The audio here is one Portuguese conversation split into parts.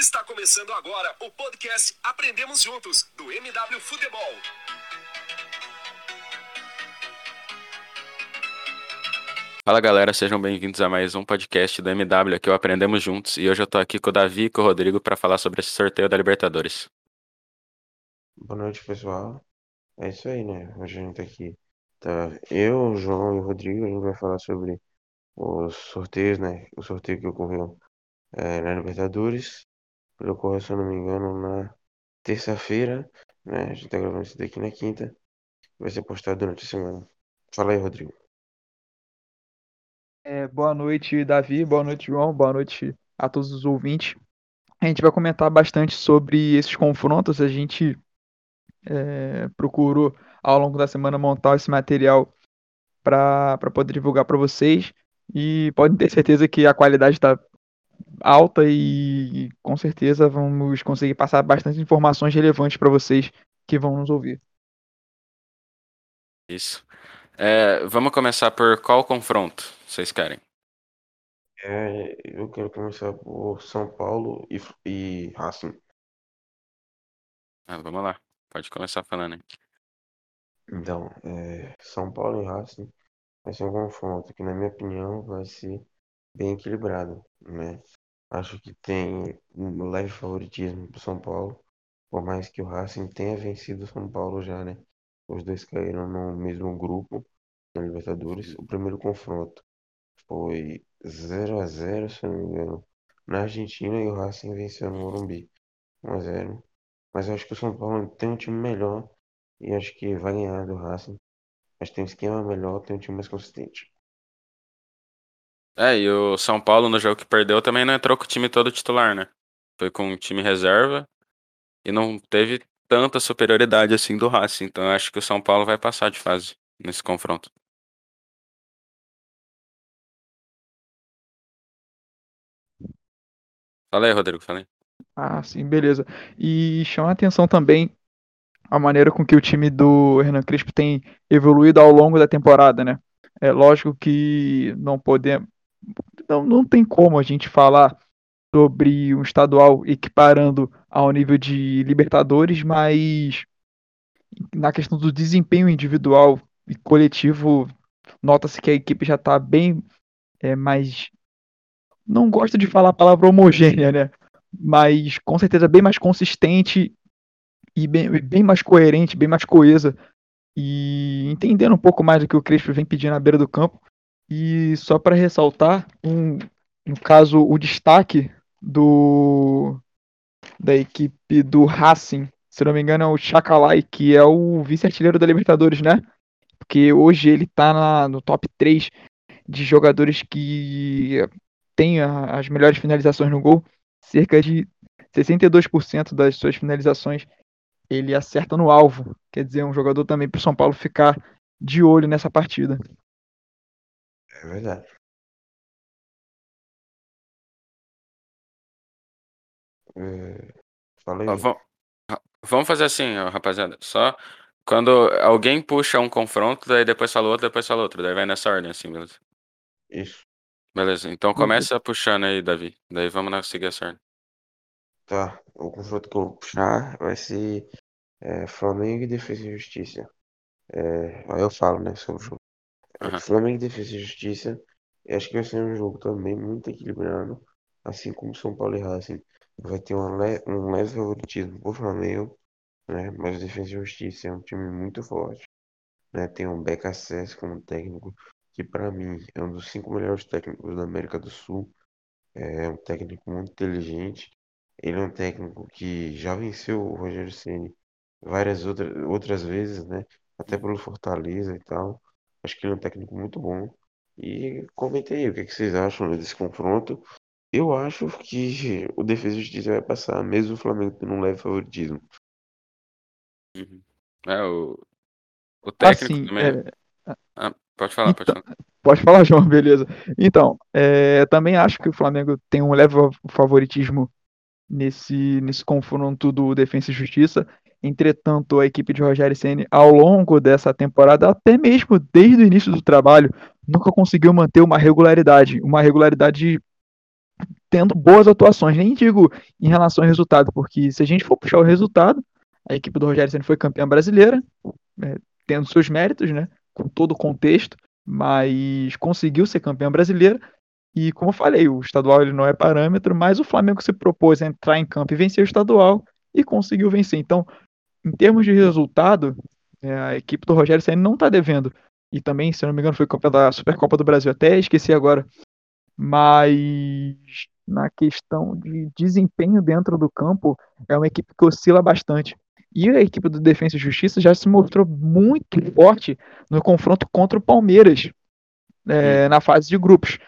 Está começando agora o podcast Aprendemos Juntos, do MW Futebol. Fala galera, sejam bem-vindos a mais um podcast do MW aqui, o Aprendemos Juntos. E hoje eu tô aqui com o Davi e com o Rodrigo para falar sobre esse sorteio da Libertadores. Boa noite, pessoal. É isso aí, né? Hoje a gente tá aqui. Tá eu, o João e o Rodrigo, a gente vai falar sobre os sorteios, né? O sorteio que ocorreu é, na Libertadores. Ele ocorreu, se eu não me engano, na terça-feira, né? A gente tá gravando isso daqui na quinta. Vai ser postado durante a semana. Fala aí, Rodrigo. É, boa noite, Davi. Boa noite, João. Boa noite a todos os ouvintes. A gente vai comentar bastante sobre esses confrontos. A gente é, procurou, ao longo da semana, montar esse material para poder divulgar para vocês. E podem ter certeza que a qualidade está alta e com certeza vamos conseguir passar bastante informações relevantes para vocês que vão nos ouvir. Isso. É, vamos começar por qual confronto vocês querem? É, eu quero começar por São Paulo e, e Racing. Ah, vamos lá, pode começar falando aí. Então, é, São Paulo e Racing vai ser um confronto que, na minha opinião, vai ser bem equilibrado, né? Acho que tem um leve favoritismo para São Paulo, por mais que o Racing tenha vencido o São Paulo já, né? Os dois caíram no mesmo grupo na Libertadores. O primeiro confronto foi 0 a 0 se não me engano, na Argentina e o Racing venceu no Morumbi 1 a 0 Mas eu acho que o São Paulo tem um time melhor e acho que vai ganhar do Racing. Mas tem um esquema melhor, tem um time mais consistente. É, e o São Paulo no jogo que perdeu também não entrou com o time todo titular, né? Foi com o time reserva e não teve tanta superioridade assim do Racing. Então eu acho que o São Paulo vai passar de fase nesse confronto. Fala aí, Rodrigo, fala aí. Ah, sim, beleza. E chama atenção também a maneira com que o time do Hernan Crespo tem evoluído ao longo da temporada, né? É lógico que não podemos. Não, não tem como a gente falar sobre um estadual equiparando ao nível de Libertadores, mas na questão do desempenho individual e coletivo, nota-se que a equipe já está bem é, mais. Não gosto de falar a palavra homogênea, né? Mas com certeza bem mais consistente e bem, bem mais coerente, bem mais coesa. E entendendo um pouco mais do que o Crespo vem pedindo na beira do campo. E só para ressaltar, um, no caso, o destaque do da equipe do Racing, se não me engano, é o Chacalai, que é o vice-artilheiro da Libertadores, né? Porque hoje ele tá na, no top 3 de jogadores que tem a, as melhores finalizações no gol. Cerca de 62% das suas finalizações ele acerta no alvo. Quer dizer, um jogador também para o São Paulo ficar de olho nessa partida. É verdade. É... Fala aí. Ó, vam- Vamos fazer assim, ó, rapaziada. Só quando alguém puxa um confronto, daí depois fala outro, depois fala outro. Daí vai nessa ordem, assim, beleza? Isso. Beleza, então começa puxando aí, Davi. Daí vamos na- seguir essa ordem. Tá. O confronto que eu vou puxar vai ser é, Flamengo e Defesa e Justiça. É, aí eu falo, né, sobre o jogo. É, Aham. Flamengo e Defesa e Justiça. Eu acho que vai ser um jogo também muito equilibrado. Assim como São Paulo e Racing. Vai ter le- um leve favoritismo pro Flamengo, né? Mas o Defesa e Justiça é um time muito forte. Né? Tem um BKSS como técnico, que para mim é um dos cinco melhores técnicos da América do Sul. É um técnico muito inteligente. Ele é um técnico que já venceu o Rogério Ceni várias outras, outras vezes, né? Até pelo Fortaleza e tal. Acho que ele é um técnico muito bom. E comentei aí o que, é que vocês acham desse confronto. Eu acho que o Defesa e Justiça vai passar, mesmo o Flamengo tendo um leve favoritismo. Uhum. É, o, o técnico Assim, também. é, Ah, pode falar, pode então, falar. pode falar, João, beleza. Então, é, também acho que o Flamengo tem um leve favoritismo nesse, nesse confronto do Defensa e Justiça. Entretanto, a equipe de Rogério Ceni, ao longo dessa temporada, até mesmo desde o início do trabalho, nunca conseguiu manter uma regularidade, uma regularidade tendo boas atuações. Nem digo em relação ao resultado, porque se a gente for puxar o resultado, a equipe do Rogério Senna foi campeã brasileira, é, tendo seus méritos, né? Com todo o contexto, mas conseguiu ser campeã brasileira. E como eu falei, o estadual ele não é parâmetro, mas o Flamengo se propôs a entrar em campo e vencer o estadual e conseguiu vencer. Então, em termos de resultado, é, a equipe do Rogério Senna não está devendo. E também, se eu não me engano, foi campeão da Supercopa do Brasil, até esqueci agora. Mas na questão de desempenho dentro do campo, é uma equipe que oscila bastante. E a equipe do Defesa e Justiça já se mostrou muito forte no confronto contra o Palmeiras é, na fase de grupos.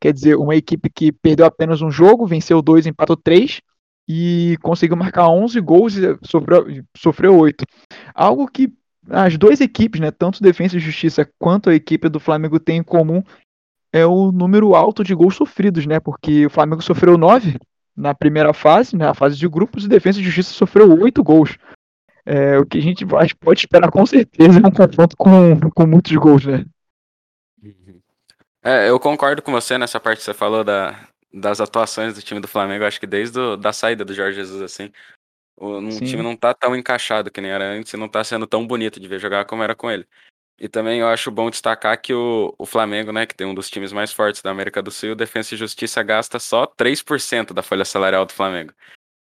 Quer dizer, uma equipe que perdeu apenas um jogo, venceu dois, empatou três e conseguiu marcar 11 gols e sofreu, sofreu 8. Algo que as duas equipes, né, tanto Defesa e Justiça quanto a equipe do Flamengo tem em comum é o número alto de gols sofridos, né? Porque o Flamengo sofreu 9 na primeira fase, na né, fase de grupos, e Defesa e Justiça sofreu 8 gols. É, o que a gente pode esperar com certeza é um confronto com, com muitos gols, né? É, eu concordo com você nessa parte que você falou da, das atuações do time do Flamengo. Acho que desde a da saída do Jorge Jesus, assim, o um time não tá tão encaixado que nem era antes e não tá sendo tão bonito de ver jogar como era com ele. E também eu acho bom destacar que o, o Flamengo, né, que tem um dos times mais fortes da América do Sul, Defesa e Justiça gasta só 3% da folha salarial do Flamengo.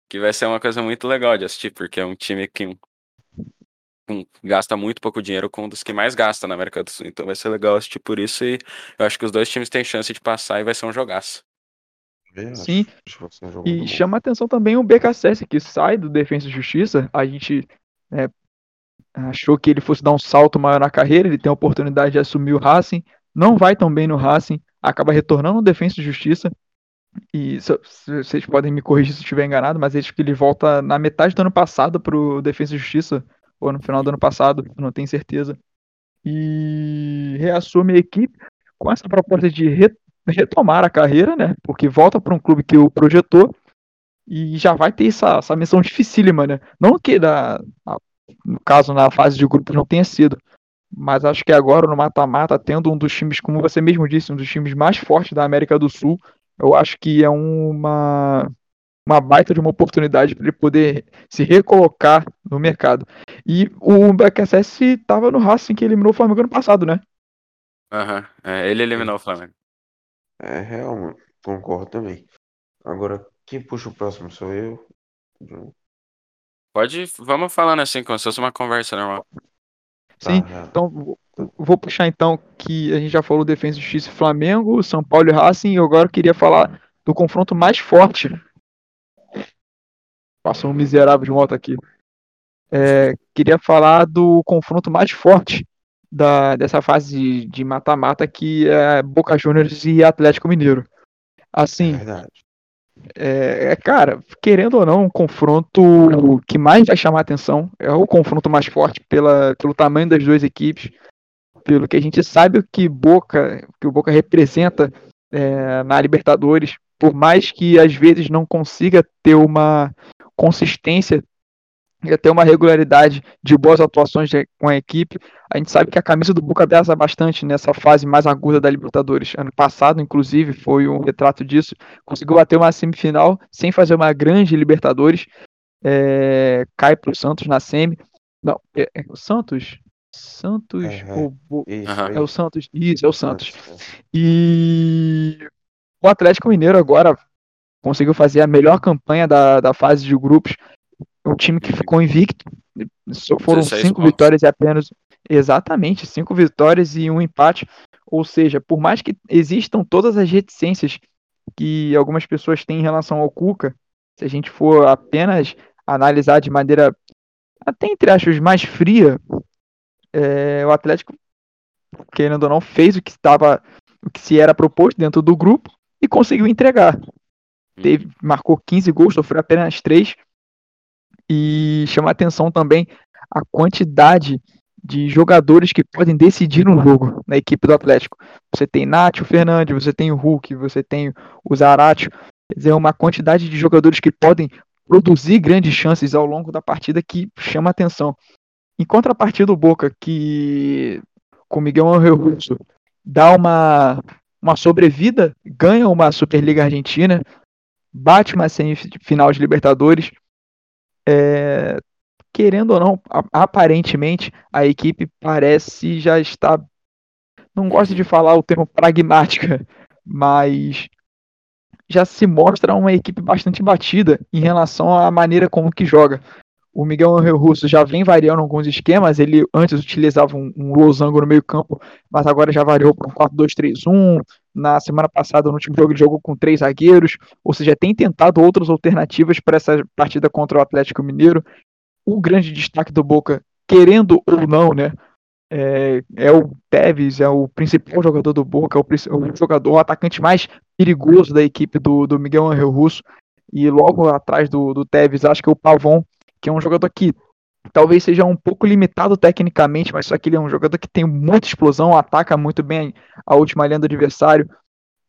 Que vai ser uma coisa muito legal de assistir, porque é um time que um, gasta muito pouco dinheiro com um dos que mais gasta na América do Sul. Então vai ser legal assistir por isso e eu acho que os dois times têm chance de passar e vai ser um jogaço. Sim, e chama atenção também o BKSS, que sai do Defesa e Justiça. A gente é, achou que ele fosse dar um salto maior na carreira, ele tem a oportunidade de assumir o Racing, não vai tão bem no Racing, acaba retornando no Defesa e Justiça. E vocês podem me corrigir se eu estiver enganado, mas acho que ele volta na metade do ano passado para o Defesa e Justiça, ou no final do ano passado, não tenho certeza. E reassume a equipe com essa proposta de retomar a carreira, né? Porque volta para um clube que o projetou e já vai ter essa, essa missão dificílima, né? Não que da, no caso na fase de grupos não tenha sido, mas acho que agora no mata-mata, tendo um dos times, como você mesmo disse, um dos times mais fortes da América do Sul, eu acho que é uma uma baita de uma oportunidade para ele poder se recolocar no mercado. E o BKSS estava no Racing que eliminou o Flamengo ano passado, né? Aham, uhum. é, ele eliminou o Flamengo. É real, concordo também. Agora, quem puxa o próximo sou eu. Pode, vamos falando assim, como se fosse uma conversa normal. Sim, tá, então vou puxar então que a gente já falou Defesa Justiça Flamengo, São Paulo e Racing, e agora eu queria falar do confronto mais forte. Passou um miserável de moto aqui. É, queria falar do confronto mais forte da, dessa fase de mata-mata que é Boca Juniors e Atlético Mineiro. Assim, é, é, cara, querendo ou não, um confronto que mais vai chamar atenção é o confronto mais forte pela, pelo tamanho das duas equipes, pelo que a gente sabe o que Boca, que o Boca representa é, na Libertadores, por mais que às vezes não consiga ter uma consistência e ter uma regularidade de boas atuações de, com a equipe. A gente sabe que a camisa do Boca pesa bastante nessa fase mais aguda da Libertadores. Ano passado, inclusive, foi um retrato disso. Conseguiu bater uma semifinal sem fazer uma grande Libertadores. É, cai para o Santos na semi. Não, é, é o Santos? Santos. Uhum. O, isso, é o Santos. Isso, é o Santos. E o Atlético Mineiro agora conseguiu fazer a melhor campanha da, da fase de grupos um time que ficou invicto. Foram cinco pontos. vitórias e apenas. Exatamente, cinco vitórias e um empate. Ou seja, por mais que existam todas as reticências que algumas pessoas têm em relação ao Cuca, se a gente for apenas analisar de maneira até entre aspas mais fria, é, o Atlético, querendo ou não, fez o que estava, o que se era proposto dentro do grupo e conseguiu entregar. Teve, uhum. marcou 15 gols, sofreu apenas 3, e chama atenção também a quantidade de jogadores que podem decidir um jogo na equipe do Atlético. Você tem Nátio Fernandes, você tem o Hulk, você tem o Zaratio, quer dizer, uma quantidade de jogadores que podem produzir grandes chances ao longo da partida que chama atenção. Em contrapartida, o Boca, que com Miguel Angel Russo dá uma, uma sobrevida, ganha uma Superliga Argentina, bate uma semifinal de Libertadores. É, querendo ou não, aparentemente a equipe parece já estar. Não gosto de falar o termo pragmática, mas já se mostra uma equipe bastante batida em relação à maneira como que joga. O Miguel Angel Russo já vem variando alguns esquemas. Ele antes utilizava um, um losango no meio-campo, mas agora já variou para um 4-2-3-1. Na semana passada, no último jogo, ele jogou com três zagueiros. Ou seja, tem tentado outras alternativas para essa partida contra o Atlético Mineiro. O grande destaque do Boca, querendo ou não, né? É, é, o Tevez, é o principal jogador do Boca, é o, o, jogador, o atacante mais perigoso da equipe do, do Miguel Angel Russo. E logo atrás do, do Tevez, acho que é o Pavon, que é um jogador que talvez seja um pouco limitado tecnicamente, mas só que ele é um jogador que tem muita explosão, ataca muito bem a última linha do adversário.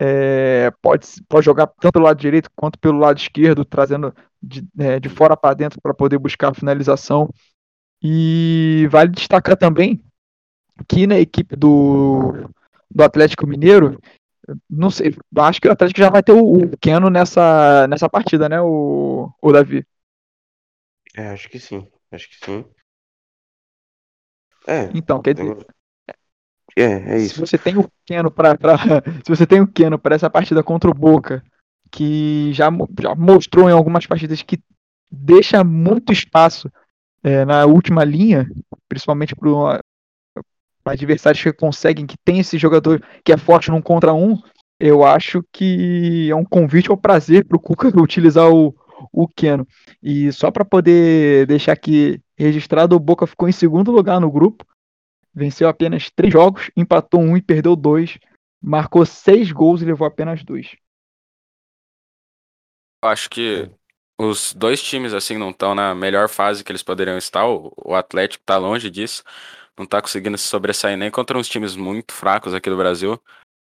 É, pode, pode jogar tanto pelo lado direito quanto pelo lado esquerdo, trazendo de, é, de fora para dentro para poder buscar a finalização. E vale destacar também que na equipe do, do Atlético Mineiro, não sei, acho que o Atlético já vai ter o, o Keno nessa, nessa partida, né, o, o Davi? É, acho que sim. Acho que sim. É. Então, quer dizer. É, é isso. Se você tem o Keno para se você tem o Keno para essa partida contra o Boca, que já, já mostrou em algumas partidas que deixa muito espaço é, na última linha, principalmente para adversários que conseguem, que tem esse jogador que é forte num contra um, eu acho que é um convite ao prazer para o Cuca utilizar o, o Keno. E só para poder deixar aqui registrado, o Boca ficou em segundo lugar no grupo, venceu apenas três jogos, empatou um e perdeu dois, marcou seis gols e levou apenas dois. Acho que os dois times assim não estão na melhor fase que eles poderiam estar. O Atlético está longe disso, não está conseguindo se sobressair nem contra uns times muito fracos aqui do Brasil.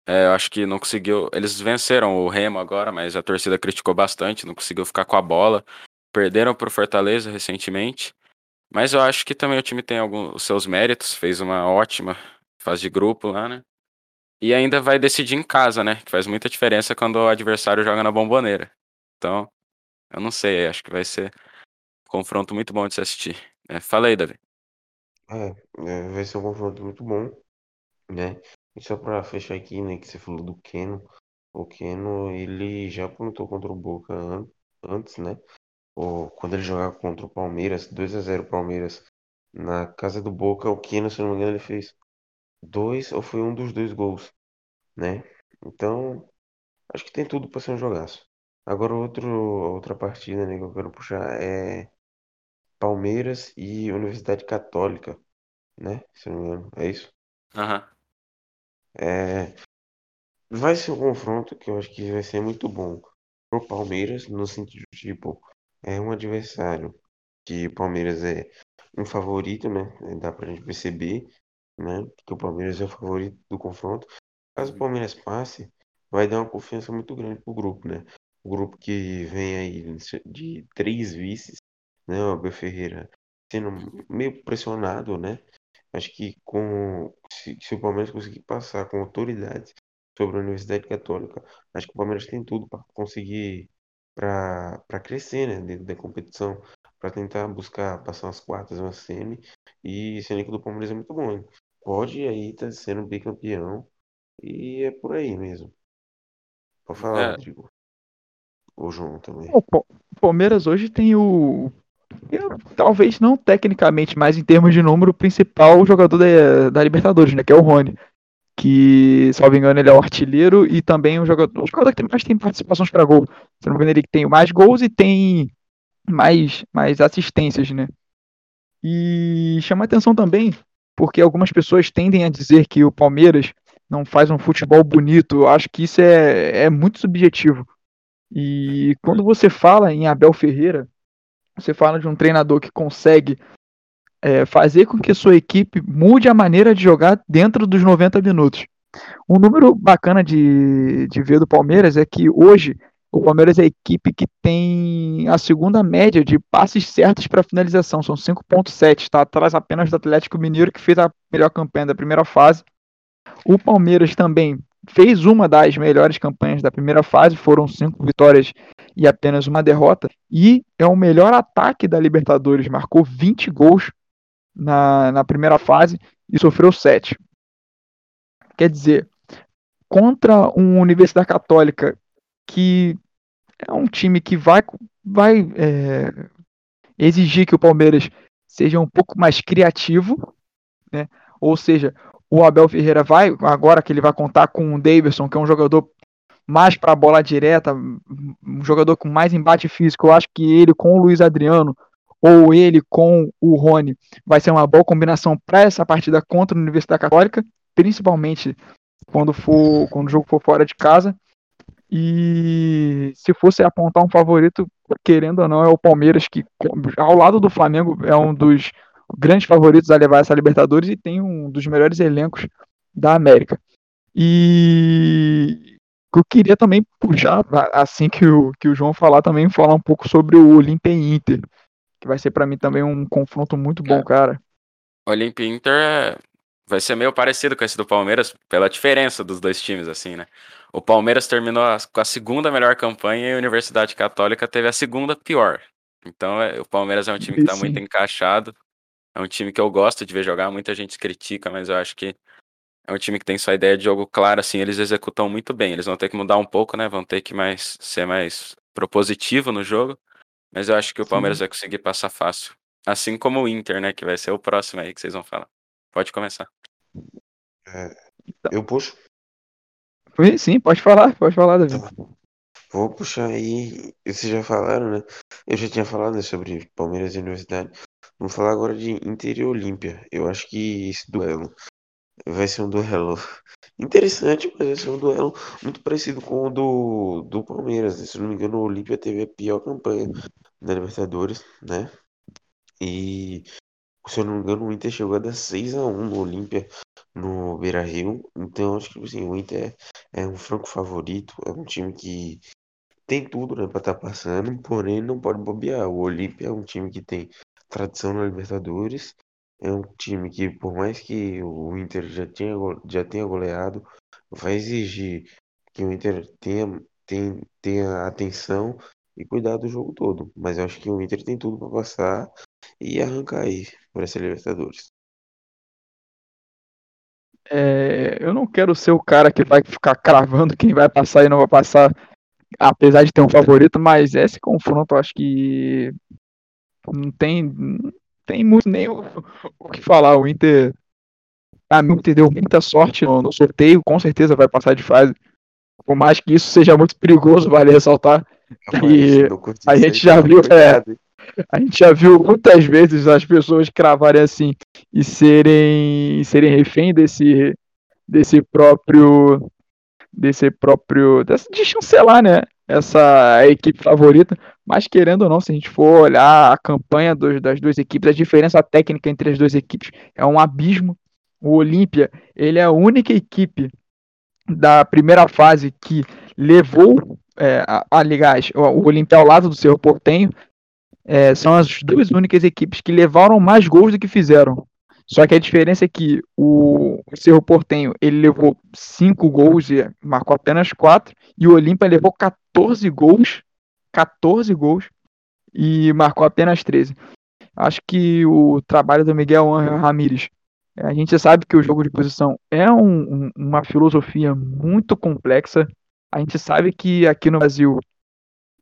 É, eu acho que não conseguiu. Eles venceram o Remo agora, mas a torcida criticou bastante, não conseguiu ficar com a bola. Perderam para o Fortaleza recentemente. Mas eu acho que também o time tem alguns os seus méritos, fez uma ótima fase de grupo lá, né? E ainda vai decidir em casa, né? Que faz muita diferença quando o adversário joga na bomboneira. Então, eu não sei, acho que vai ser um confronto muito bom de se assistir. É, fala aí, Davi. É, é, vai ser um confronto muito bom, né? E só pra fechar aqui, né, que você falou do Keno. O Keno, ele já apontou contra o Boca an antes, né? Ou quando ele jogava contra o Palmeiras, 2 a 0 Palmeiras, na casa do Boca, o Keno, se não me engano, ele fez dois ou foi um dos dois gols, né? Então, acho que tem tudo para ser um jogaço. Agora outro, outra partida, né, que eu quero puxar é Palmeiras e Universidade Católica, né? Se não me engano, é isso? Aham. Uhum. É, vai ser um confronto que eu acho que vai ser muito bom pro Palmeiras, no sentido tipo, é um adversário que o Palmeiras é um favorito, né? Dá pra gente perceber, né? Que o Palmeiras é o favorito do confronto. Caso o Palmeiras passe, vai dar uma confiança muito grande pro grupo, né? O grupo que vem aí de três vices, né? O Abel Ferreira sendo meio pressionado, né? Acho que com se, se, o Palmeiras conseguir passar com autoridade sobre a Universidade Católica, acho que o Palmeiras tem tudo para conseguir para crescer né, dentro da competição, para tentar buscar passar umas quartas, uma semi. E esse elenco do Palmeiras é muito bom. Hein? Pode aí estar tá sendo bicampeão. E é por aí mesmo. Pode falar, é. Rodrigo. O João também. O Palmeiras hoje tem o eu, talvez não tecnicamente, mas em termos de número, o principal jogador da, da Libertadores, né? Que é o Rony. Que, me engano, ele é o artilheiro e também o jogador, o jogador que mais tem participações para gol. Se não me engano, ele tem mais gols e tem mais, mais assistências, né? E chama atenção também, porque algumas pessoas tendem a dizer que o Palmeiras não faz um futebol bonito. Eu acho que isso é, é muito subjetivo. E quando você fala em Abel Ferreira, você fala de um treinador que consegue é, fazer com que sua equipe mude a maneira de jogar dentro dos 90 minutos. Um número bacana de, de ver do Palmeiras é que hoje o Palmeiras é a equipe que tem a segunda média de passes certos para finalização, são 5.7, está atrás apenas do Atlético Mineiro, que fez a melhor campanha da primeira fase. O Palmeiras também fez uma das melhores campanhas da primeira fase, foram cinco vitórias e apenas uma derrota. E é o melhor ataque da Libertadores, marcou 20 gols na, na primeira fase e sofreu 7. Quer dizer, contra uma Universidade Católica que é um time que vai, vai é, exigir que o Palmeiras seja um pouco mais criativo, né? ou seja, o Abel Ferreira vai, agora que ele vai contar com o Davidson, que é um jogador mais para a bola direta, um jogador com mais embate físico, eu acho que ele com o Luiz Adriano ou ele com o Rony vai ser uma boa combinação para essa partida contra a Universidade Católica, principalmente quando for quando o jogo for fora de casa. E se fosse apontar um favorito, querendo ou não, é o Palmeiras, que ao lado do Flamengo é um dos grandes favoritos a levar essa Libertadores e tem um dos melhores elencos da América. E eu queria também puxar, assim que o, que o João falar, também falar um pouco sobre o Olimpia Inter, que vai ser para mim também um confronto muito bom, é. cara. Olimpia Inter é... vai ser meio parecido com esse do Palmeiras, pela diferença dos dois times, assim, né? O Palmeiras terminou com a segunda melhor campanha e a Universidade Católica teve a segunda pior. Então, é, o Palmeiras é um time que está muito encaixado. É um time que eu gosto de ver jogar. Muita gente critica, mas eu acho que é um time que tem sua ideia de jogo clara, assim, eles executam muito bem. Eles vão ter que mudar um pouco, né? Vão ter que mais ser mais propositivo no jogo. Mas eu acho que o Palmeiras Sim. vai conseguir passar fácil. Assim como o Inter, né? Que vai ser o próximo aí que vocês vão falar. Pode começar. É, eu puxo? Sim, pode falar, pode falar, Davi. Tá. Vou puxar aí. Vocês já falaram, né? Eu já tinha falado né, sobre Palmeiras e Universidade. Vamos falar agora de Inter e Olímpia. Eu acho que esse duelo vai ser um duelo interessante, mas vai ser um duelo muito parecido com o do, do Palmeiras. Se não me engano, o Olímpia teve a pior campanha da Libertadores, né? E se eu não me engano, o Inter chegou a dar 6x1 no Olímpia no Beira Rio. Então acho que assim, o Inter é, é um franco favorito, é um time que tem tudo né, para estar tá passando, porém não pode bobear. O Olímpia é um time que tem tradição na Libertadores é um time que, por mais que o Inter já tenha, já tenha goleado, vai exigir que o Inter tenha, tenha, tenha atenção e cuidar do jogo todo. Mas eu acho que o Inter tem tudo para passar e arrancar aí para essa Libertadores. É, eu não quero ser o cara que vai ficar cravando quem vai passar e não vai passar, apesar de ter um favorito, mas esse confronto eu acho que não tem, tem muito nem o, o que falar. O Inter. A mim, Inter deu muita sorte no, no, sorteio, com certeza vai passar de fase. Por mais que isso seja muito perigoso, vale ressaltar. E a gente já viu, é, a gente já viu muitas vezes as pessoas cravarem assim e serem, serem refém desse, desse próprio desse próprio desse, de chancelar, né? Essa equipe favorita, mas querendo ou não, se a gente for olhar a campanha dos, das duas equipes, a diferença técnica entre as duas equipes é um abismo. O Olímpia, ele é a única equipe da primeira fase que levou, é, aliás, o Olímpia ao lado do Cerro Portenho, é, são as duas únicas equipes que levaram mais gols do que fizeram. Só que a diferença é que o Cerro Portenho ele levou 5 gols e marcou apenas 4, e o Olímpia levou 14 gols, 14 gols e marcou apenas 13. Acho que o trabalho do Miguel Ramírez, é, a gente sabe que o jogo de posição é um, uma filosofia muito complexa. A gente sabe que aqui no Brasil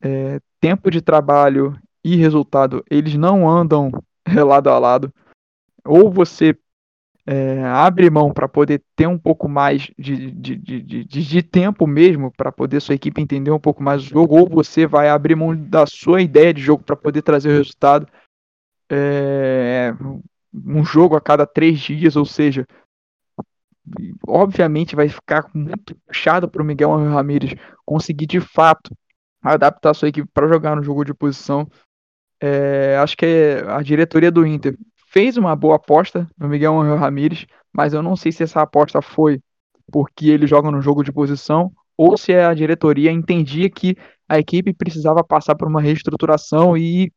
é, tempo de trabalho e resultado eles não andam lado a lado ou você é, abre mão para poder ter um pouco mais de, de, de, de, de tempo mesmo, para poder sua equipe entender um pouco mais o jogo, ou você vai abrir mão da sua ideia de jogo para poder trazer o resultado. É, um jogo a cada três dias, ou seja, obviamente vai ficar muito puxado para o Miguel Ramírez conseguir de fato adaptar sua equipe para jogar no jogo de posição. É, acho que a diretoria do Inter fez uma boa aposta no Miguel Angel Ramírez, mas eu não sei se essa aposta foi porque ele joga no jogo de posição ou se a diretoria entendia que a equipe precisava passar por uma reestruturação e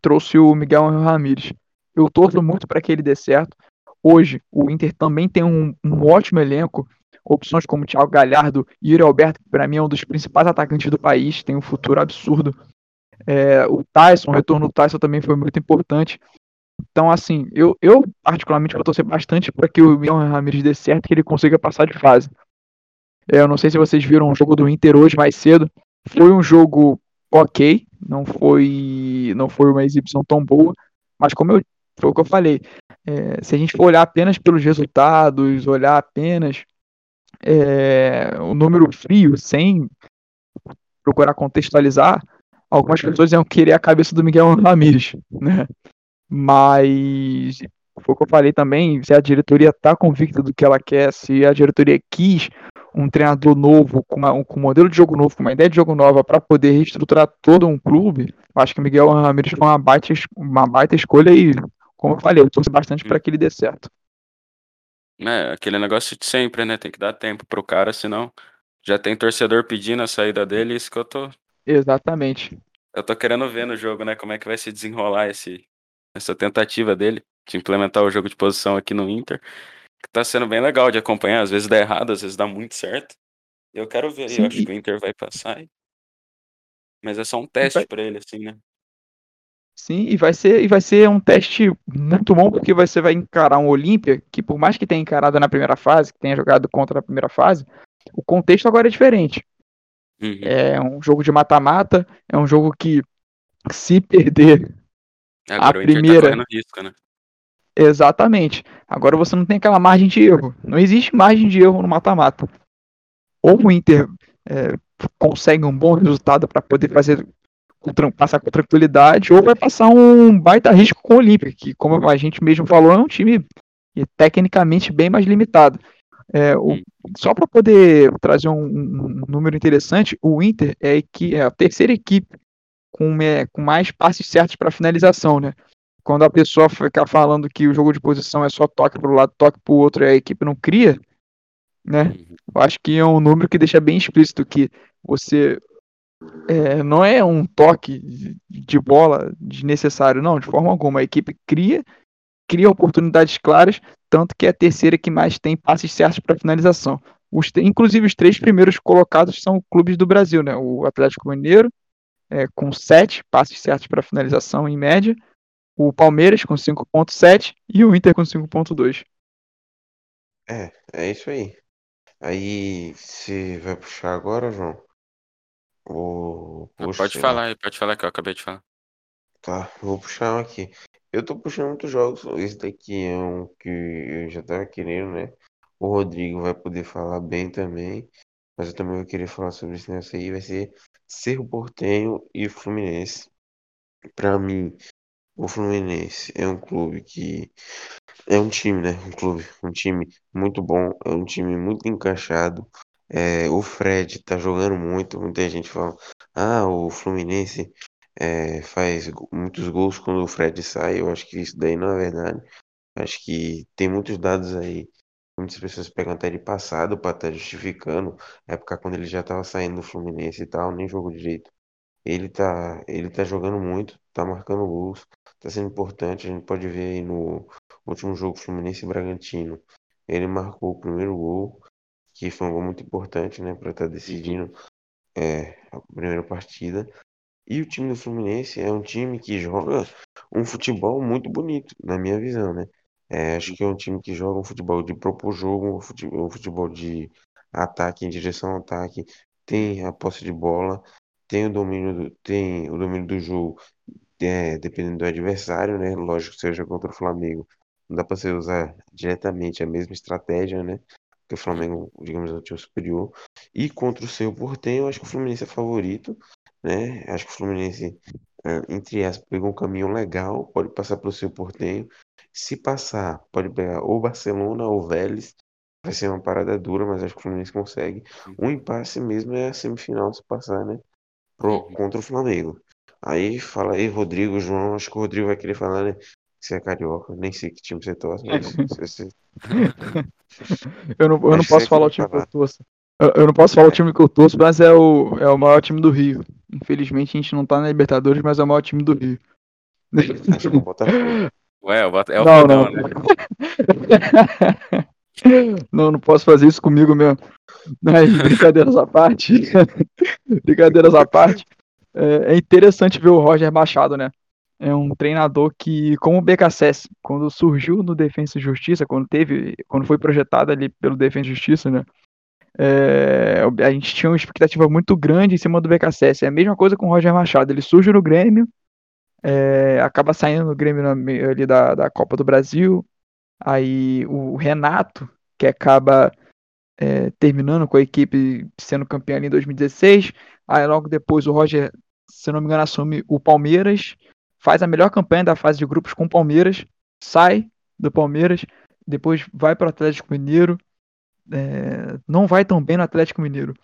trouxe o Miguel Angel Ramírez. Eu torço muito para que ele dê certo. Hoje, o Inter também tem um, um ótimo elenco. opções como Thiago Galhardo e Yuri Alberto, que para mim é um dos principais atacantes do país, tem um futuro absurdo. É, o Tyson, o retorno do Tyson também foi muito importante. Então, assim, eu, eu particularmente vou torcer bastante para que o Miguel Ramirez dê certo que ele consiga passar de fase. É, eu não sei se vocês viram o jogo do Inter hoje mais cedo. Foi um jogo ok, não foi, não foi uma exibição tão boa, mas como eu, foi o que eu falei, é, se a gente for olhar apenas pelos resultados, olhar apenas é, o número frio, sem procurar contextualizar, algumas pessoas iam querer a cabeça do Miguel Ramírez, né? Mas foi o que eu falei também, se a diretoria está convicta do que ela quer, se a diretoria quis um treinador novo, com, uma, com um modelo de jogo novo, com uma ideia de jogo nova para poder reestruturar todo um clube, acho que o Miguel Ramírez foi uma baita, uma baita escolha e, como eu falei, eu torço bastante para que ele dê certo. É, aquele negócio de sempre, né? Tem que dar tempo pro cara, senão já tem torcedor pedindo a saída dele, isso que eu tô. Exatamente. Eu tô querendo ver no jogo, né? Como é que vai se desenrolar esse, essa tentativa dele de implementar o jogo de posição aqui no Inter. Que tá sendo bem legal de acompanhar. Às vezes dá errado, às vezes dá muito certo. Eu quero ver, Sim. eu acho que o Inter vai passar. Mas é só um teste vai... para ele, assim, né? Sim, e vai ser e vai ser um teste muito bom porque você vai encarar um Olímpia que por mais que tenha encarado na primeira fase, que tenha jogado contra na primeira fase, o contexto agora é diferente. Uhum. É um jogo de mata-mata, é um jogo que se perder agora a tá primeira tá risco, né? Exatamente. Agora você não tem aquela margem de erro. Não existe margem de erro no mata-mata. Ou o Inter é, consegue um bom resultado para poder fazer passar com tranquilidade, ou vai passar um baita risco com o Olímpia, que, como a gente mesmo falou, é um time tecnicamente bem mais limitado. É, o, só para poder trazer um, um, número interessante, o Inter é, que, é a terceira equipe com, é, com mais passes certos para finalização, né? Quando a pessoa fica falando que o jogo de posição é só toque para o lado, toque para o outro e a equipe não cria, né? Uhum. Eu acho que é um número que deixa bem explícito que você é, não é um toque de bola desnecessário, não, de forma alguma. A equipe cria, cria oportunidades claras, tanto que é a terceira que mais tem passes certos para finalização. Os, inclusive, os três primeiros colocados são clubes do Brasil, né? O Atlético Mineiro, é, com sete passes certos para finalização em média, o Palmeiras com 5.7 e o Inter com 5.2. É, é isso aí. Aí, você vai puxar agora, João? O... pode falar, pode falar que eu acabei de falar. Tá, vou puxar um aqui. Eu tô puxando muitos jogos. Esse daqui é um que eu já tava querendo, né? O Rodrigo vai poder falar bem também. Mas eu também vou querer falar sobre esse negócio aí. Vai ser Cerro Portenho e Fluminense. Pra mim, o Fluminense é um clube que. É um time, né? Um clube, um time muito bom. É um time muito encaixado. É, o Fred tá jogando muito. Muita gente fala: Ah, o Fluminense é, faz muitos gols quando o Fred sai. Eu acho que isso daí não é verdade. Acho que tem muitos dados aí. Muitas pessoas pegam até de passado para estar tá justificando época quando ele já estava saindo do Fluminense e tal, nem jogou direito. Ele tá, ele tá jogando muito, tá marcando gols, tá sendo importante. A gente pode ver aí no último jogo Fluminense e Bragantino. Ele marcou o primeiro gol, que foi um gol muito importante, né, para estar tá decidindo é, a primeira partida. E o time do Fluminense é um time que joga um futebol muito bonito, na minha visão, né? É, acho que é um time que joga um futebol de propor jogo, um futebol, um futebol de ataque em direção ao ataque, tem a posse de bola, tem o domínio do, tem o domínio do jogo, é, dependendo do adversário, né? Lógico, seja contra o Flamengo, não dá para você usar diretamente a mesma estratégia, né? Porque o Flamengo, digamos, é o time superior. E contra o seu Portenho, acho que o Fluminense é favorito né? Acho que o Fluminense, é, entre aspas, pegou um caminho legal, pode passar pelo seu Portenho. Se passar, pode pegar ou Barcelona ou Vélez. Vai ser uma parada dura, mas acho que o Fluminense consegue. Um impasse mesmo é a semifinal se passar, né? Pro, uhum. contra o Flamengo. Aí fala aí, Rodrigo, João, acho que o Rodrigo vai querer falar, né? Você é carioca, nem sei que time você torce, mas você... eu não, eu não posso falar o time que eu torço. Eu, eu, não posso falar o time que eu torço, mas é o, é o maior time do Rio. Infelizmente a gente não tá na Libertadores, mas é o maior time do Rio. Ué, é o é Não, não. Né? Não, não posso fazer isso comigo mesmo. Mas, brincadeiras à parte. brincadeiras à parte. É, é interessante ver o Roger Machado, né? É um treinador que, como o BKSS, quando surgiu no Defensa e Justiça, quando teve, quando foi projetado ali pelo Defensa e Justiça, né? É, a gente tinha uma expectativa muito grande em cima do BKSS. É a mesma coisa com o Roger Machado. Ele surge no Grêmio, é, acaba saindo no Grêmio na, ali da, da Copa do Brasil. Aí o Renato, que acaba é, terminando com a equipe sendo campeão ali em 2016. Aí logo depois o Roger, se não me engano, assume o Palmeiras, faz a melhor campanha da fase de grupos com o Palmeiras, sai do Palmeiras, depois vai para o Atlético Mineiro, é, não vai tão bem no Atlético Mineiro.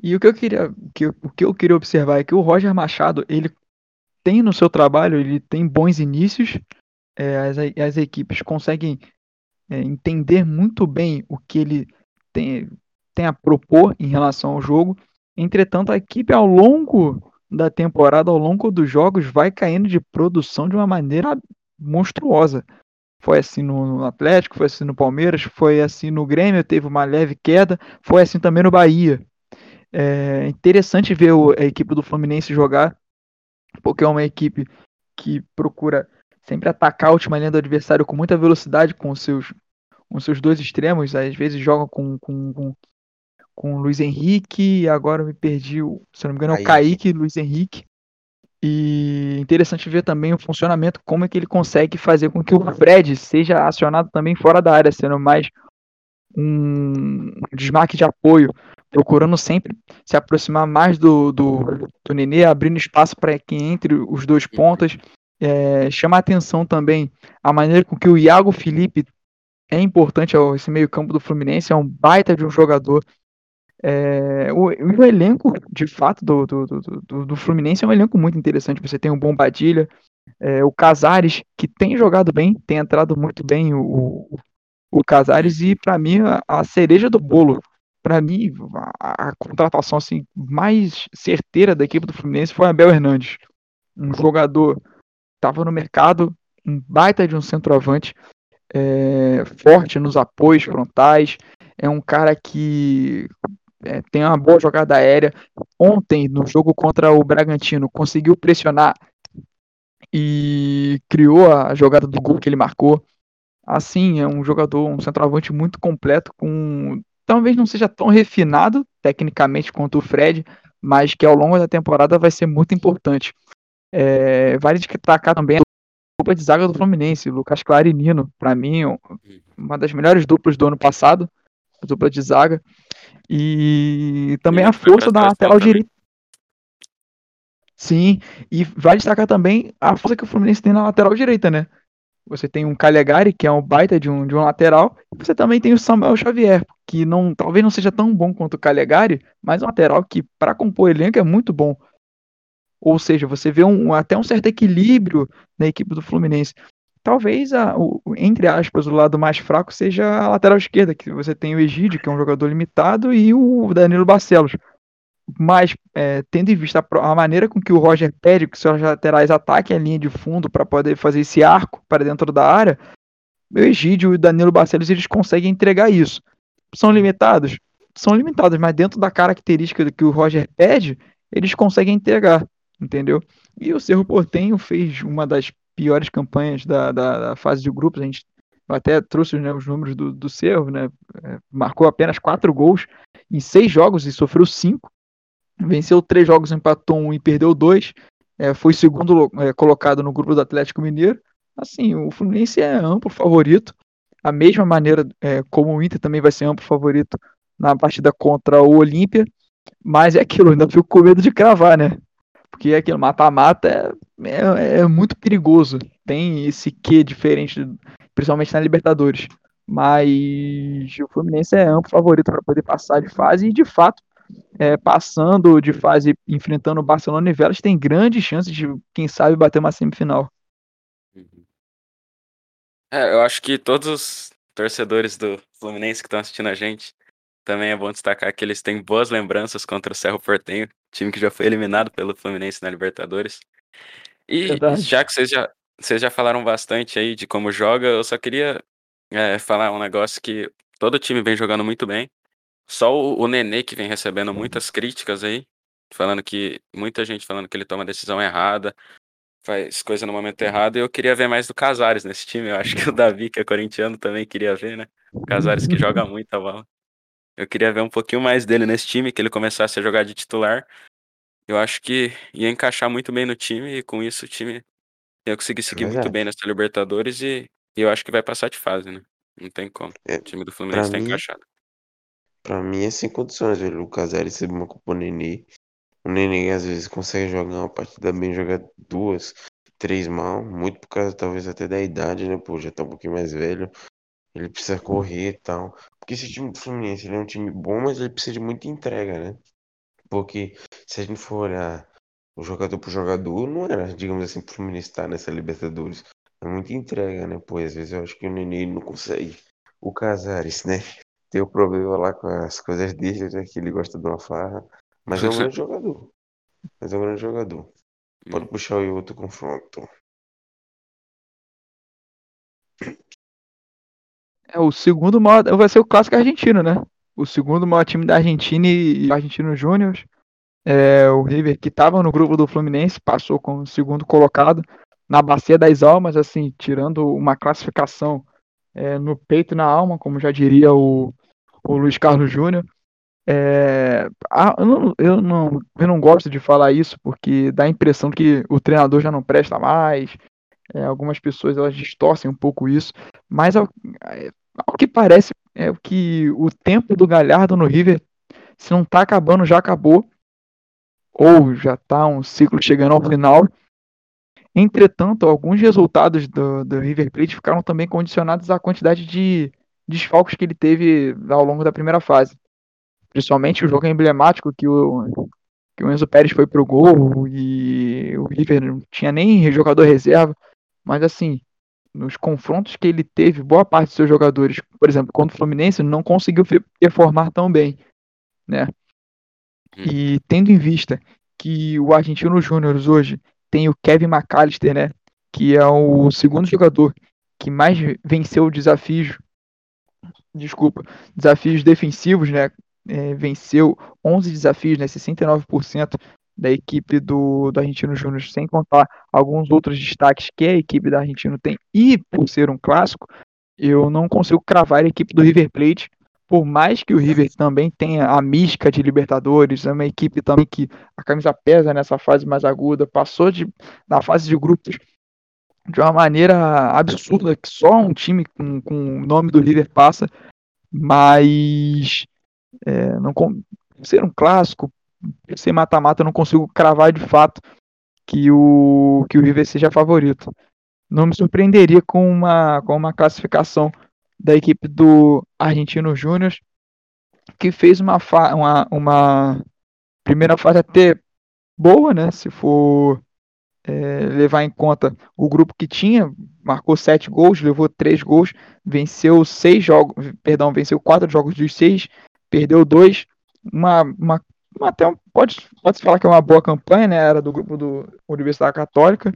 E o que eu queria, que, o que eu queria observar é que o Roger Machado, ele tem no seu trabalho, ele tem bons inícios, é, as, as equipes conseguem é, entender muito bem o que ele tem, tem a propor em relação ao jogo. Entretanto, a equipe ao longo da temporada, ao longo dos jogos, vai caindo de produção de uma maneira monstruosa. Foi assim no Atlético, foi assim no Palmeiras, foi assim no Grêmio, teve uma leve queda, foi assim também no Bahia. É interessante ver a equipe do Fluminense jogar, porque é uma equipe que procura sempre atacar a última linha do adversário com muita velocidade com seus, com seus dois extremos. Às vezes jogam com, com, com, com o Luiz Henrique, e agora me perdi, se não me engano, é o Kaique Luiz Henrique. E interessante ver também o funcionamento, como é que ele consegue fazer com que o Fred seja acionado também fora da área, sendo mais um desmarque de apoio, procurando sempre se aproximar mais do, do, do Nenê, abrindo espaço para que entre os dois pontas. É, chama a atenção também a maneira com que o Iago Felipe é importante esse meio campo do Fluminense, é um baita de um jogador, é, o, o, elenco, de fato, do, do, do, do, Fluminense é um elenco muito interessante. Você tem o Bombadilha, é, o Casares, que tem jogado bem, tem entrado muito bem o, o, o Casares, e para mim a, a, cereja do bolo, para mim a, a, contratação assim, mais certeira da equipe do Fluminense foi Abel Hernandes. Um jogador estava no mercado, um baita de um centroavante, é, forte nos apoios frontais, é um cara que é, tem uma boa jogada aérea. Ontem, no jogo contra o Bragantino, conseguiu pressionar e criou a jogada do gol que ele marcou. Assim, é um jogador, um centroavante muito completo, com talvez não seja tão refinado tecnicamente quanto o Fred, mas que ao longo da temporada vai ser muito importante. É, vale destacar também a dupla de zaga do Fluminense, Lucas Clarinino, para mim, uma das melhores duplas do ano passado, a dupla de zaga. E também a força da lateral direita. Sim, e vai destacar também a força que o Fluminense tem na lateral direita, né? Você tem um Calegari, que é um baita de um, de um lateral, e você também tem o Samuel Xavier, que não, talvez não seja tão bom quanto o Calegari, mas um lateral que, para compor elenco, é muito bom. Ou seja, você vê um, até um certo equilíbrio na equipe do Fluminense. Talvez, a, o, entre aspas, o lado mais fraco seja a lateral esquerda, que você tem o Egídio, que é um jogador limitado, e o Danilo Barcelos. Mas, é, tendo em vista a, a, maneira com que o Roger pede que seus laterais ataquem a linha de fundo para poder fazer esse arco para dentro da área, o Egídio e o Danilo Barcelos eles conseguem entregar isso. São limitados? São limitados, mas dentro da característica que o Roger pede, eles conseguem entregar, entendeu? E o Cerro Portenho fez uma das piores campanhas da, da, da fase de grupos. A gente até trouxe né, os números do, do Cerro, né? É, marcou apenas quatro gols em seis jogos e sofreu cinco. Venceu três jogos, empatou um e perdeu dois. É, foi segundo é, colocado no grupo do Atlético Mineiro. Assim, o Fluminense é amplo favorito. A mesma maneira é, como o Inter também vai ser amplo favorito na partida contra o Olímpia. Mas é aquilo, ainda fico com medo de cravar, né? Porque aquilo, mata-mata é, é, é, muito perigoso. Tem esse quê diferente, principalmente na Libertadores. Mas o Fluminense é amplo favorito para poder passar de fase e, de fato, é, passando de fase, enfrentando o Barcelona e Velas, tem grandes chances de, quem sabe, bater uma semifinal. Uhum. É, eu acho que todos os torcedores do Fluminense que estão assistindo a gente também é bom destacar que eles têm boas lembranças contra o Cerro Portenho, time que já foi eliminado pelo Fluminense na Libertadores. E Verdade. já que vocês já, vocês já falaram bastante aí de como joga, eu só queria É, falar um negócio que todo time vem jogando muito bem. Só o, o Nenê que vem recebendo muitas críticas aí, falando que muita gente falando que ele toma decisão errada, faz coisa no momento errado. E eu queria ver mais do Casares nesse time. Eu acho que o Davi, que é corintiano, também queria ver, né? O Casares que joga muito a bola. Eu queria ver um pouquinho mais dele nesse time, que ele começasse a jogar de titular. Eu acho que ia encaixar muito bem no time e com isso o time ia conseguir seguir muito verdade. bem nessa Libertadores e, e eu acho que vai passar de fase, né? Não tem como. É, O time do Fluminense tá mim, encaixado. Pra mim é sem condições, velho. O Casares uma culpa o Nenê. O Nenê às vezes consegue jogar uma partida bem, jogar duas, três mal. Muito por causa, talvez, até da idade, né? Pô, já tá um pouquinho mais velho. Ele precisa correr e tal. Porque esse time do Fluminense, ele é um time bom, mas ele precisa de muita entrega, né? Porque se a gente for olhar o jogador por jogador, não era, digamos assim, pro Fluminense estar nessa Libertadores. É muita entrega, né? Pô, às vezes eu acho que o Nenê não consegue. O Casares, né? Tem o problema lá com as coisas dele, né? Que ele gosta de uma farra. Mas é um grande jogador. Mas é um grande jogador. Pode Hum. puxar o outro confronto. É o segundo maior, vai ser o clássico argentino, né? O segundo maior time da Argentina e Argentino Júnior. É, o River que estava no grupo do Fluminense passou como segundo colocado na bacia das almas, assim, tirando uma classificação é, no peito e na alma, como já diria o, o Luiz Carlos Júnior. É, eu, não, eu, não, eu não gosto de falar isso porque dá a impressão que o treinador já não presta mais. É, algumas pessoas elas distorcem um pouco isso, mas ao, é, ao que parece é que o tempo do Galhardo no River, se não tá acabando, já acabou, ou já tá um ciclo chegando ao final. Entretanto, alguns resultados do, do River Plate ficaram também condicionados à quantidade de desfalques que ele teve ao longo da primeira fase. Principalmente o jogo emblemático que o, que o Enzo Pérez foi pro gol e o River não tinha nem jogador reserva. Mas assim, nos confrontos que ele teve, boa parte dos seus jogadores, por exemplo, contra o Fluminense, não conseguiu performar tão bem, né? E tendo em vista que o Argentino Júnior hoje tem o Kevin McAllister, né? Que é o segundo jogador que mais venceu desafios, desculpa, desafios defensivos, né? É, venceu 11 desafios, né? 69% da equipe do, do Argentino Júnior, sem contar alguns outros destaques que a equipe da Argentino tem. E por ser um clássico, eu não consigo cravar a equipe do River Plate. Por mais que o River também tenha a mística de Libertadores, é uma equipe também que a camisa pesa nessa fase mais aguda, passou de, na fase de grupos de uma maneira absurda, que só um time com, com o nome do River passa, mas é, não ser um clássico, ser mata-mata, não consigo cravar de fato que o, que o River seja favorito. Não me surpreenderia com uma, com uma classificação da equipe do Argentino Júnior, que fez uma, uma, uma primeira fase até boa, né? Se for é, levar em conta o grupo que tinha, marcou sete gols, levou três gols, venceu seis jogos, perdão, venceu quatro jogos dos seis, perdeu dois, uma, uma, uma até pode pode falar que é uma boa campanha, né? Era do grupo do Universidade Católica,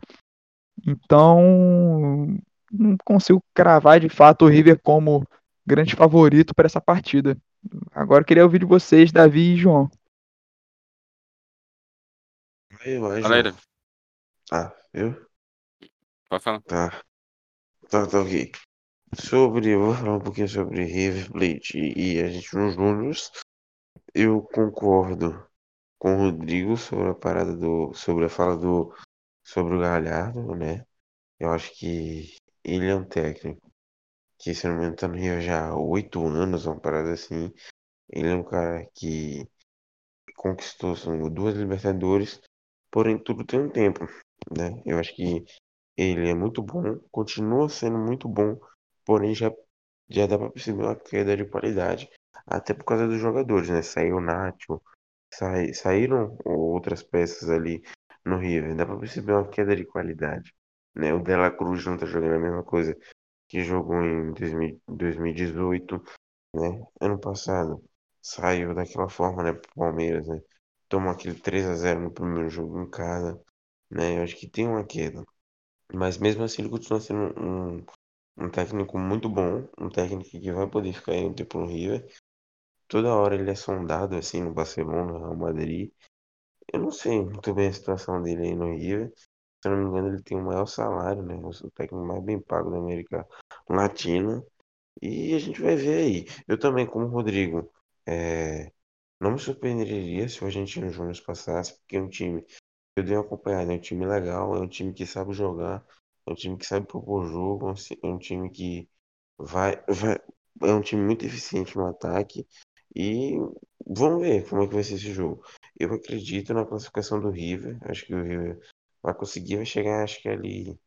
então não consigo cravar de fato o River como grande favorito para essa partida. Agora eu queria ouvir de vocês, Davi e João. Aí, vai, Fala aí, João. Davi. Ah, eu? Pode falar. Tá. Tá, tá ok. Sobre, vou falar um pouquinho sobre River Plate e, e a gente nos Júniors. Eu concordo com o Rodrigo sobre a parada do, sobre a fala do, sobre o Galhardo, né? Eu acho que ele é um técnico que, se não me engano, tá no Rio já há oito anos, uma parada assim. Ele é um cara que conquistou são, duas Libertadores, porém tudo tem um tempo, né? Eu acho que ele é muito bom, continua sendo muito bom, porém já, já dá pra perceber uma queda de qualidade. Até por causa dos jogadores, né? Saiu o Nacho, sai, saíram outras peças ali no River, dá pra perceber uma queda de qualidade. Né? O Dela Cruz não tá jogando a mesma coisa que jogou em 2000, 2018, né? Ano passado saiu daquela forma, né, pro Palmeiras, né? Tomou aquele 3 a 0 no primeiro jogo em casa, né? Eu acho que tem uma queda. Mas mesmo assim ele continua sendo um, Um técnico muito bom, um técnico que vai poder ficar aí um tempo no River. Toda hora ele é sondado assim no Barcelona, no Real Madrid. Eu não sei muito bem a situação dele aí no River. Se eu não me engano, ele tem o maior salário, né? O técnico mais bem pago da América Latina. E a gente vai ver aí. Eu também, como Rodrigo, é, não me surpreenderia se o Argentino Júnior passasse, porque é um time eu dei uma acompanhada, é um time legal, é um time que sabe jogar, é um time que sabe propor jogo, é um é um time que vai, vai, é um time muito eficiente no ataque. E vamos ver como é que vai ser esse jogo. Eu acredito na classificação do River. Acho que o River vai conseguir, vai chegar, acho que ali,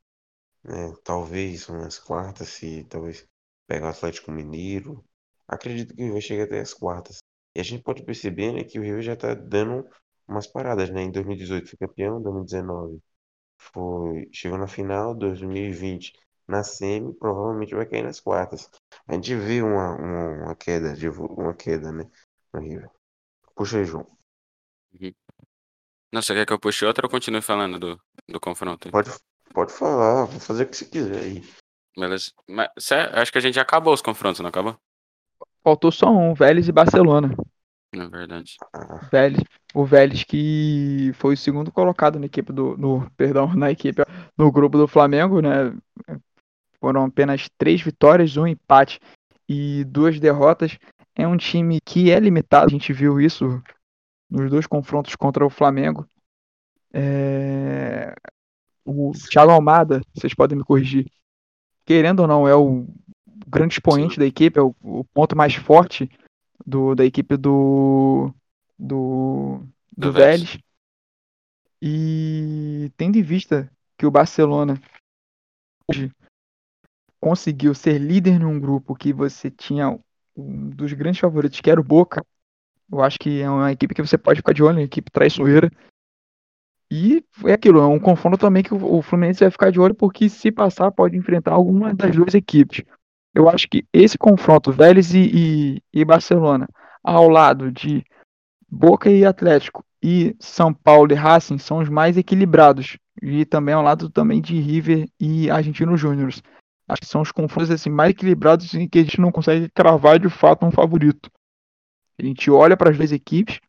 né, talvez umas quartas, se talvez pegar o Atlético Mineiro. Acredito que o River chegue até as quartas. E a gente pode perceber, né, que o River já tá dando umas paradas, né? Em 2018 foi campeão, 2019 foi, chegou na final, 2020 na semi, provavelmente vai cair nas quartas. A gente vê uma, uma, uma queda, de, uma queda, né, no River. Puxa aí, João. Uhum. Não, você quer que eu puxe outra ou continue falando do, do confronto? Pode, pode falar, vou fazer o que você quiser aí. Beleza. Mas, cê- acho que a gente já acabou os confrontos, não acabou? Faltou só um, Vélez e Barcelona. Na verdade. Ah, Vélez, o Vélez que foi o segundo colocado na equipe do, no, perdão, na equipe, no grupo do Flamengo, né? Foram apenas três vitórias, um empate e duas derrotas. É um time que é limitado, a gente viu isso nos dois confrontos contra o Flamengo. É, O Thiago Almada, vocês podem me corrigir, querendo ou não, é o grande expoente Sim. da equipe, é o, o ponto mais forte do, da equipe do, do, do Do Vélez. Vélez. E tendo em vista que o Barcelona hoje conseguiu ser líder num grupo que você tinha um dos grandes favoritos, que era o Boca, eu acho que é uma equipe que você pode ficar de olho, uma equipe traiçoeira. E é aquilo, é um confronto também que o o Fluminense vai ficar de olho, porque se passar, pode enfrentar alguma das duas equipes. Eu acho que esse confronto, Vélez e, e, e Barcelona, ao lado de Boca e Atlético e São Paulo e Racing são os mais equilibrados. E também ao lado também de River e Argentino Júnior. Acho que são os confrontos assim, mais equilibrados em que a gente não consegue cravar de fato um favorito. A gente olha para as duas equipes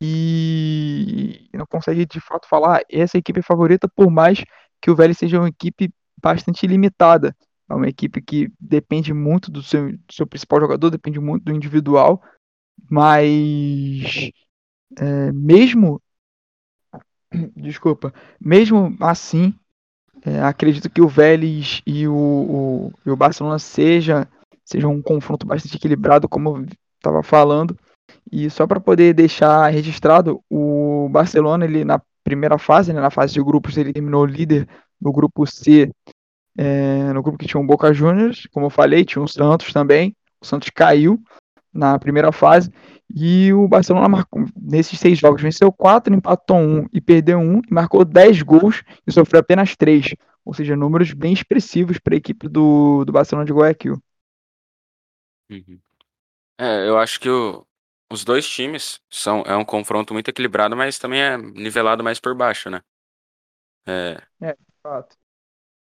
e não consegue de fato falar "Ah, essa equipe é favorita, por mais que o Vélez seja uma equipe bastante limitada. É uma equipe que depende muito do seu, do seu principal jogador, depende muito do individual, mas é, mesmo, desculpa, mesmo assim, é, acredito que o Vélez e o, o, e o Barcelona seja, seja um confronto bastante equilibrado, como eu estava falando. E só para poder deixar registrado, o Barcelona, ele na primeira fase, né, na fase de grupos, ele terminou líder no grupo C, é, no grupo que tinha o Boca Juniors, como eu falei, tinha o Santos também. O Santos caiu na primeira fase. E o Barcelona marcou, nesses seis jogos, venceu quatro, empatou um e perdeu um, e marcou 10 gols e sofreu apenas três. Ou seja, números bem expressivos para a equipe do, do Barcelona de Guayaquil. Uhum. É, eu acho que o- os dois times são é um confronto muito equilibrado, mas também é nivelado mais por baixo, né? É, Fato.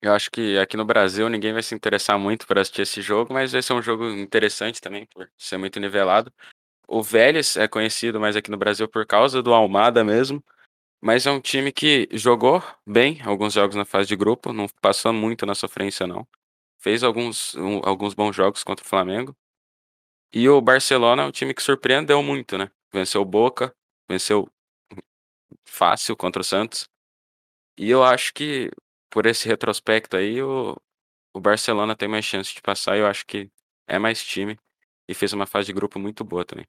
Eu acho que aqui no Brasil ninguém vai se interessar muito por assistir esse jogo, mas vai ser um jogo interessante também, por ser muito nivelado. O Vélez é conhecido mais aqui no Brasil por causa do Almada mesmo, mas é um time que jogou bem alguns jogos na fase de grupo, não passou muito na sofrência, não. Fez alguns, um- alguns bons jogos contra o Flamengo. E o Barcelona é um time que surpreendeu muito, né? Venceu o Boca, venceu fácil contra o Santos. E eu acho que por esse retrospecto aí, o, o Barcelona tem mais chance de passar. Eu acho que é mais time e fez uma fase de grupo muito boa também.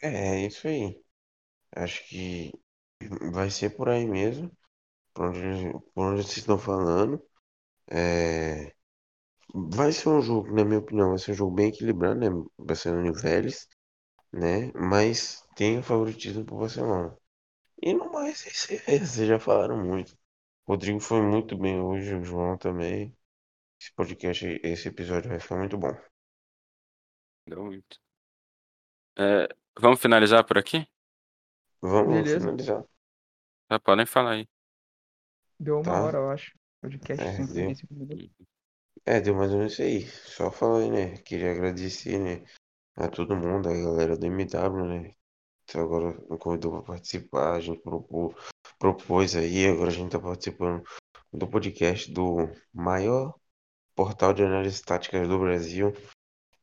é isso aí. Acho que vai ser por aí mesmo, por onde, por onde vocês estão falando. É, vai ser um jogo, na minha opinião, vai ser um jogo bem equilibrado, né? Barcelona e Vélez, né? Mas tem o favoritismo pro Barcelona. E no mais, é isso aí, vocês já falaram muito. O Rodrigo foi muito bem hoje, o João também. Esse podcast, esse episódio vai ficar muito bom. Deu muito. É, vamos finalizar por aqui? Vamos Beleza. finalizar. Tá, podem falar aí. Deu uma Tá. hora, eu acho. Podcast É, deu. 35 minutos. É, deu mais ou menos isso aí. Só falando, né? Queria agradecer, né? A todo mundo, a galera do MW, né? Então agora me convidou para participar, a gente propô, propôs aí, agora a gente tá participando do podcast do maior portal de análises táticas do Brasil.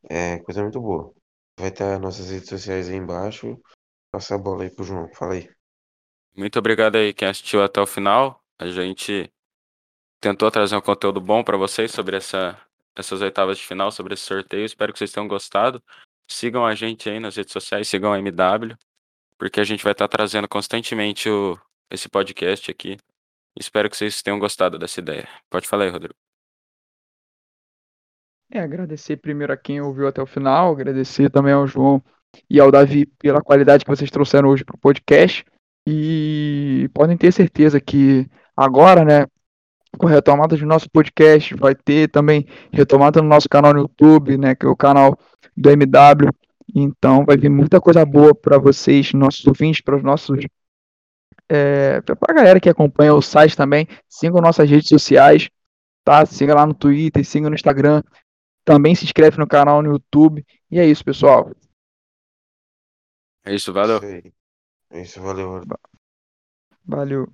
É coisa muito boa. Vai estar nossas redes sociais aí embaixo. Passa a bola aí pro João. Fala aí. Muito obrigado aí quem assistiu até o final. A gente tentou trazer um conteúdo bom para vocês sobre essa, essas oitavas de final, sobre esse sorteio. Espero que vocês tenham gostado. Sigam a gente aí nas redes sociais, sigam a MW, porque a gente vai estar trazendo constantemente o, esse podcast aqui. Espero que vocês tenham gostado dessa ideia. Pode falar aí, Rodrigo. É, agradecer primeiro a quem ouviu até o final, agradecer também ao João e ao Davi pela qualidade que vocês trouxeram hoje para o podcast. E podem ter certeza que agora, né, com a retomada do nosso podcast, vai ter também retomada no nosso canal no YouTube, né, que é o canal do MW. Então vai vir muita coisa boa para vocês, nossos ouvintes, para os nossos é, para a galera que acompanha o site também, sigam nossas redes sociais, tá? Siga lá no Twitter, siga no Instagram, também se inscreve no canal no YouTube. E é isso, pessoal. É isso, valeu. É isso, valeu. Valeu.